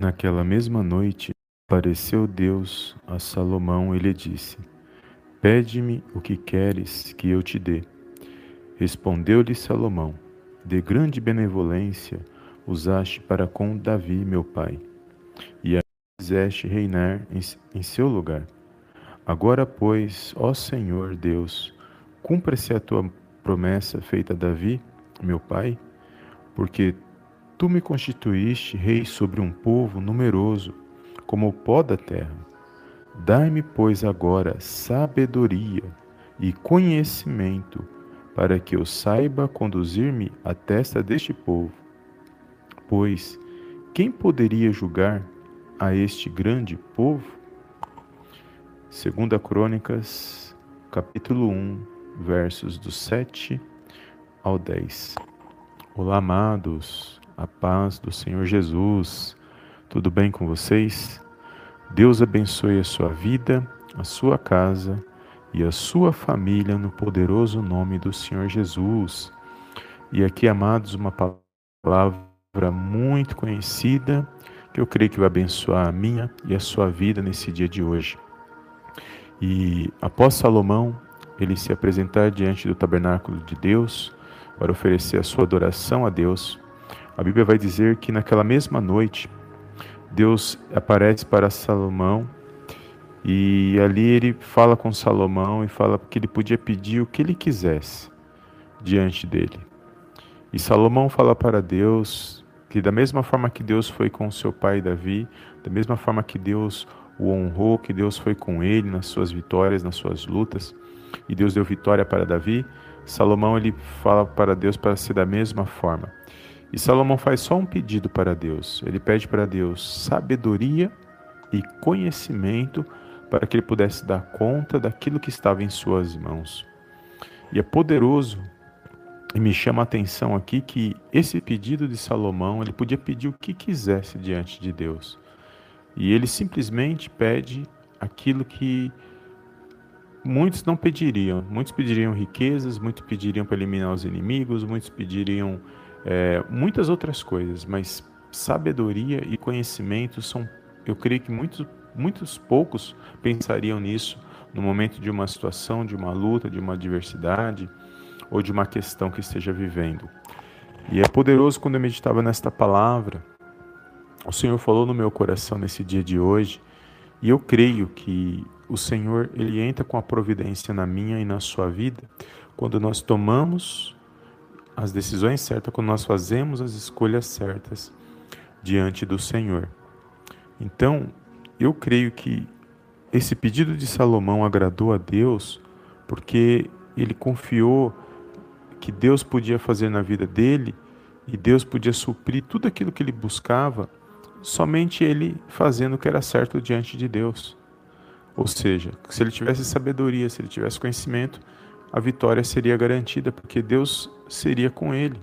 Naquela mesma noite, apareceu Deus a Salomão e lhe disse: Pede-me o que queres que eu te dê. Respondeu-lhe Salomão: De grande benevolência usaste para com Davi, meu pai, e a fizeste reinar em, em seu lugar. Agora, pois, ó Senhor Deus, cumpra-se a tua promessa feita a Davi, meu pai, porque Tu me constituíste rei sobre um povo numeroso, como o pó da terra. Dai-me, pois, agora sabedoria e conhecimento, para que eu saiba conduzir-me à testa deste povo. Pois quem poderia julgar a este grande povo? Segunda Crônicas, capítulo 1, versos do 7 ao 10. Olá, amados a paz do Senhor Jesus. Tudo bem com vocês? Deus abençoe a sua vida, a sua casa e a sua família no poderoso nome do Senhor Jesus. E aqui, amados, uma palavra muito conhecida que eu creio que vai abençoar a minha e a sua vida nesse dia de hoje. E após Salomão, ele se apresentar diante do tabernáculo de Deus para oferecer a sua adoração a Deus, a Bíblia vai dizer que naquela mesma noite, Deus aparece para Salomão e ali ele fala com Salomão e fala que ele podia pedir o que ele quisesse diante dele. E Salomão fala para Deus que da mesma forma que Deus foi com seu pai Davi, da mesma forma que Deus o honrou, que Deus foi com ele nas suas vitórias, nas suas lutas, e Deus deu vitória para Davi, Salomão ele fala para Deus para ser da mesma forma. E Salomão faz só um pedido para Deus. Ele pede para Deus sabedoria e conhecimento para que ele pudesse dar conta daquilo que estava em suas mãos. E é poderoso e me chama a atenção aqui que esse pedido de Salomão, ele podia pedir o que quisesse diante de Deus. E ele simplesmente pede aquilo que muitos não pediriam. Muitos pediriam riquezas, muitos pediriam para eliminar os inimigos, muitos pediriam é, muitas outras coisas, mas sabedoria e conhecimento são, eu creio que muitos, muitos poucos pensariam nisso no momento de uma situação, de uma luta, de uma adversidade ou de uma questão que esteja vivendo. E é poderoso quando eu meditava nesta palavra. O Senhor falou no meu coração nesse dia de hoje, e eu creio que o Senhor ele entra com a providência na minha e na sua vida quando nós tomamos as decisões certas, quando nós fazemos as escolhas certas diante do Senhor. Então, eu creio que esse pedido de Salomão agradou a Deus porque ele confiou que Deus podia fazer na vida dele e Deus podia suprir tudo aquilo que ele buscava, somente ele fazendo o que era certo diante de Deus. Ou seja, se ele tivesse sabedoria, se ele tivesse conhecimento, a vitória seria garantida, porque Deus seria com ele.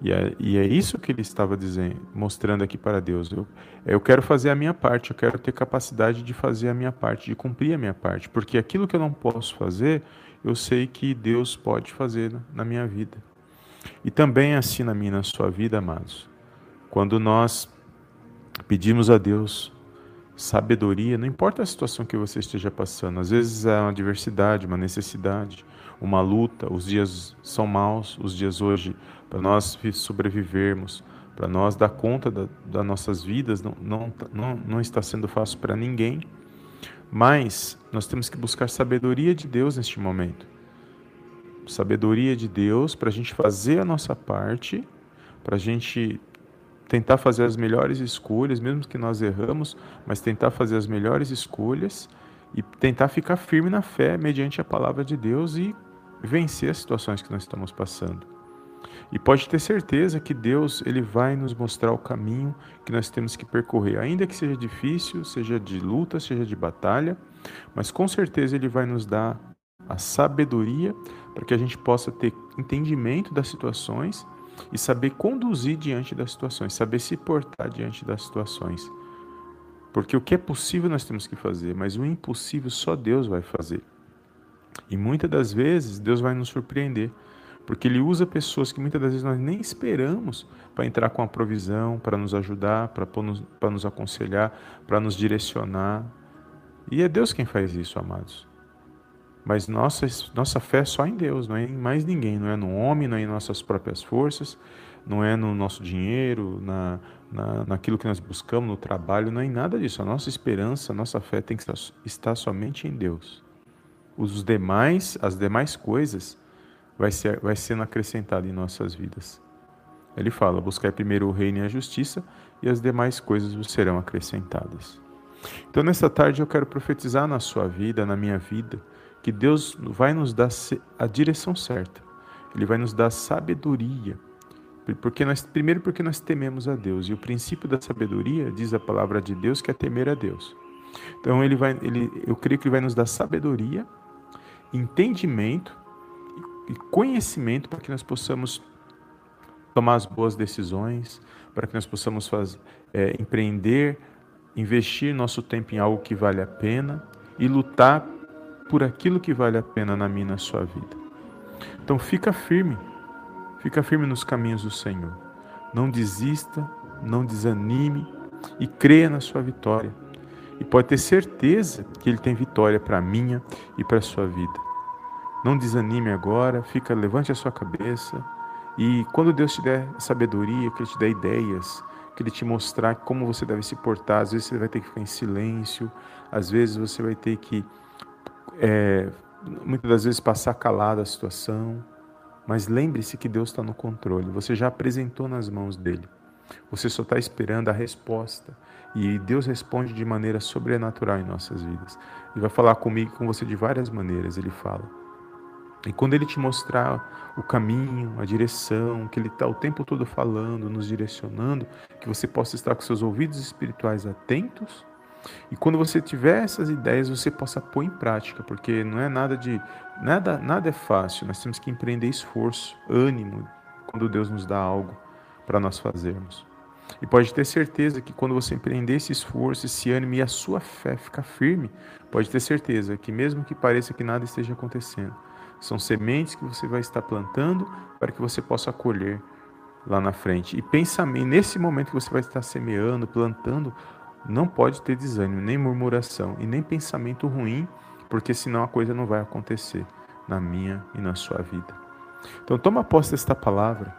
E é, e é isso que ele estava dizendo, mostrando aqui para Deus. Eu, eu quero fazer a minha parte, eu quero ter capacidade de fazer a minha parte, de cumprir a minha parte, porque aquilo que eu não posso fazer, eu sei que Deus pode fazer na minha vida. E também assim na minha, na sua vida, amados. Quando nós pedimos a Deus sabedoria, não importa a situação que você esteja passando, às vezes é uma adversidade, uma necessidade, uma luta, os dias são maus, os dias hoje, para nós sobrevivermos, para nós dar conta da, das nossas vidas, não, não, não, não está sendo fácil para ninguém, mas nós temos que buscar sabedoria de Deus neste momento. Sabedoria de Deus para a gente fazer a nossa parte, para a gente tentar fazer as melhores escolhas, mesmo que nós erramos, mas tentar fazer as melhores escolhas e tentar ficar firme na fé mediante a palavra de Deus e vencer as situações que nós estamos passando. E pode ter certeza que Deus ele vai nos mostrar o caminho que nós temos que percorrer, ainda que seja difícil, seja de luta, seja de batalha, mas com certeza ele vai nos dar a sabedoria para que a gente possa ter entendimento das situações e saber conduzir diante das situações, saber se portar diante das situações. Porque o que é possível nós temos que fazer, mas o impossível só Deus vai fazer. E muitas das vezes Deus vai nos surpreender, porque Ele usa pessoas que muitas das vezes nós nem esperamos para entrar com a provisão, para nos ajudar, para nos, nos aconselhar, para nos direcionar. E é Deus quem faz isso, amados. Mas nossa, nossa fé é só em Deus, não é em mais ninguém, não é no homem, não é em nossas próprias forças, não é no nosso dinheiro, na, na, naquilo que nós buscamos, no trabalho, não é em nada disso. A nossa esperança, a nossa fé tem que estar somente em Deus. Os demais, as demais coisas, vai, ser, vai sendo acrescentado em nossas vidas. Ele fala: buscar primeiro o reino e a justiça, e as demais coisas serão acrescentadas. Então, nesta tarde, eu quero profetizar na sua vida, na minha vida, que Deus vai nos dar a direção certa. Ele vai nos dar sabedoria. Porque nós, primeiro, porque nós tememos a Deus. E o princípio da sabedoria, diz a palavra de Deus, que é temer a Deus. Então, ele vai, ele, eu creio que ele vai nos dar sabedoria, entendimento e conhecimento para que nós possamos tomar as boas decisões, para que nós possamos fazer, é, empreender, investir nosso tempo em algo que vale a pena e lutar por aquilo que vale a pena na minha na sua vida. Então fica firme, fica firme nos caminhos do Senhor. Não desista, não desanime e creia na sua vitória. E pode ter certeza que Ele tem vitória para a minha e para a sua vida. Não desanime agora, fica, levante a sua cabeça e quando Deus te der sabedoria, que Ele te dê ideias, que Ele te mostrar como você deve se portar, às vezes você vai ter que ficar em silêncio, às vezes você vai ter que, é, muitas das vezes, passar calado a situação, mas lembre-se que Deus está no controle, você já apresentou nas mãos dEle, você só está esperando a resposta. E Deus responde de maneira sobrenatural em nossas vidas. Ele vai falar comigo e com você de várias maneiras. Ele fala. E quando Ele te mostrar o caminho, a direção, que Ele está o tempo todo falando, nos direcionando, que você possa estar com seus ouvidos espirituais atentos. E quando você tiver essas ideias, você possa pôr em prática, porque não é nada de nada nada é fácil. Nós temos que empreender esforço, ânimo, quando Deus nos dá algo para nós fazermos. E pode ter certeza que quando você empreender esse esforço, esse ânimo e a sua fé ficar firme, pode ter certeza que mesmo que pareça que nada esteja acontecendo, são sementes que você vai estar plantando para que você possa colher lá na frente. E pensamento, nesse momento que você vai estar semeando, plantando, não pode ter desânimo, nem murmuração e nem pensamento ruim, porque senão a coisa não vai acontecer na minha e na sua vida. Então toma posse desta palavra.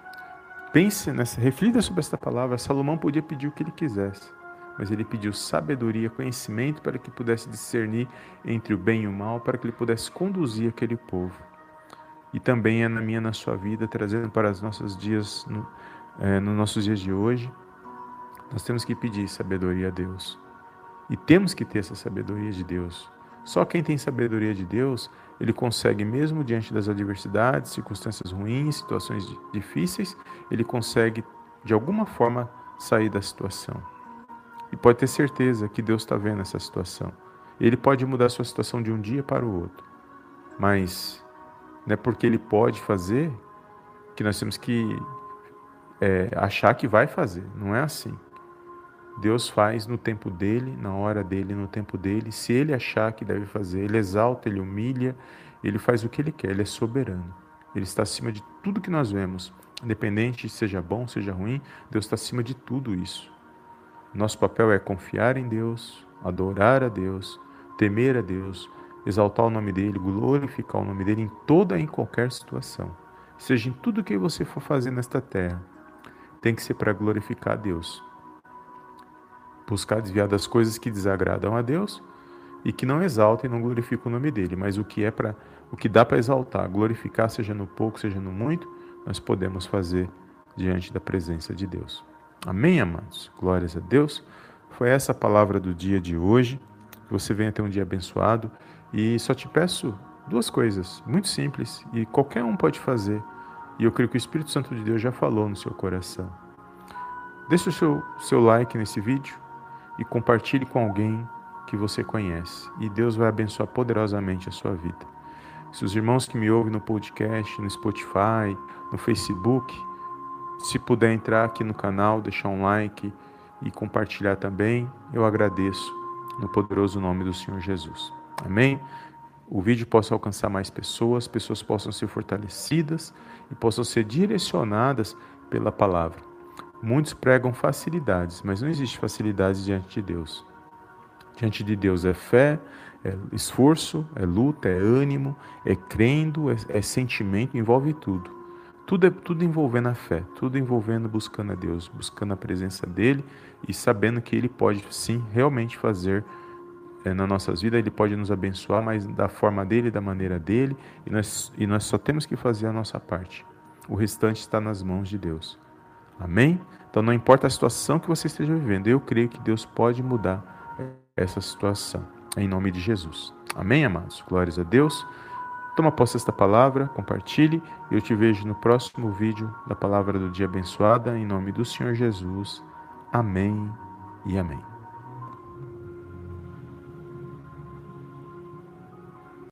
Pense nessa, reflita sobre esta palavra. Salomão podia pedir o que ele quisesse, mas ele pediu sabedoria, conhecimento para que pudesse discernir entre o bem e o mal, para que ele pudesse conduzir aquele povo e também é na minha na sua vida, trazendo para os nossos dias, no, é, nos nossos dias de hoje. Nós temos que pedir sabedoria a Deus. E temos que ter essa sabedoria de Deus. Só quem tem sabedoria de Deus, ele consegue, mesmo diante das adversidades, circunstâncias ruins, situações difíceis, ele consegue, de alguma forma, sair da situação. E pode ter certeza que Deus está vendo essa situação. Ele pode mudar a sua situação de um dia para o outro. Mas não é porque ele pode fazer que nós temos que é, achar que vai fazer. Não é assim. Deus faz no tempo dele, na hora dele, no tempo dele. Se ele achar que deve fazer, ele exalta, ele humilha, ele faz o que ele quer, ele é soberano. Ele está acima de tudo que nós vemos. Independente seja bom, seja ruim, Deus está acima de tudo isso. Nosso papel é confiar em Deus, adorar a Deus, temer a Deus, exaltar o nome dele, glorificar o nome dele em toda e em qualquer situação. Seja em tudo que você for fazer nesta terra, tem que ser para glorificar a Deus. Buscar desviar das coisas que desagradam a Deus e que não exaltam e não glorificam o nome dele, mas o que é para o que dá para exaltar, glorificar, seja no pouco, seja no muito, nós podemos fazer diante da presença de Deus. Amém, amados? Glórias a Deus. Foi essa a palavra do dia de hoje. Que você venha ter um dia abençoado. E só te peço duas coisas, muito simples, e qualquer um pode fazer. E eu creio que o Espírito Santo de Deus já falou no seu coração. Deixe o seu, seu like nesse vídeo e compartilhe com alguém que você conhece. E Deus vai abençoar poderosamente a sua vida. Se os irmãos que me ouvem no podcast, no Spotify, no Facebook, se puder entrar aqui no canal, deixar um like e compartilhar também, eu agradeço no poderoso nome do Senhor Jesus. Amém? o vídeo possa alcançar mais pessoas, pessoas possam ser fortalecidas e possam ser direcionadas pela palavra. Muitos pregam facilidades, mas não existe facilidade diante de Deus. Diante de Deus é fé, é esforço, é luta, é ânimo, é crendo, é, é sentimento, envolve tudo. Tudo é tudo envolvendo a fé, tudo envolvendo buscando a Deus, buscando a presença dele e sabendo que ele pode sim realmente fazer é, nas nossas vidas, ele pode nos abençoar, mas da forma dele, da maneira dele, e nós, e nós só temos que fazer a nossa parte. O restante está nas mãos de Deus. Amém? Então não importa a situação que você esteja vivendo, eu creio que Deus pode mudar essa situação. Em nome de Jesus. Amém, amados? Glórias a Deus. Toma posse desta palavra, compartilhe e eu te vejo no próximo vídeo da palavra do dia abençoada, em nome do Senhor Jesus. Amém e amém.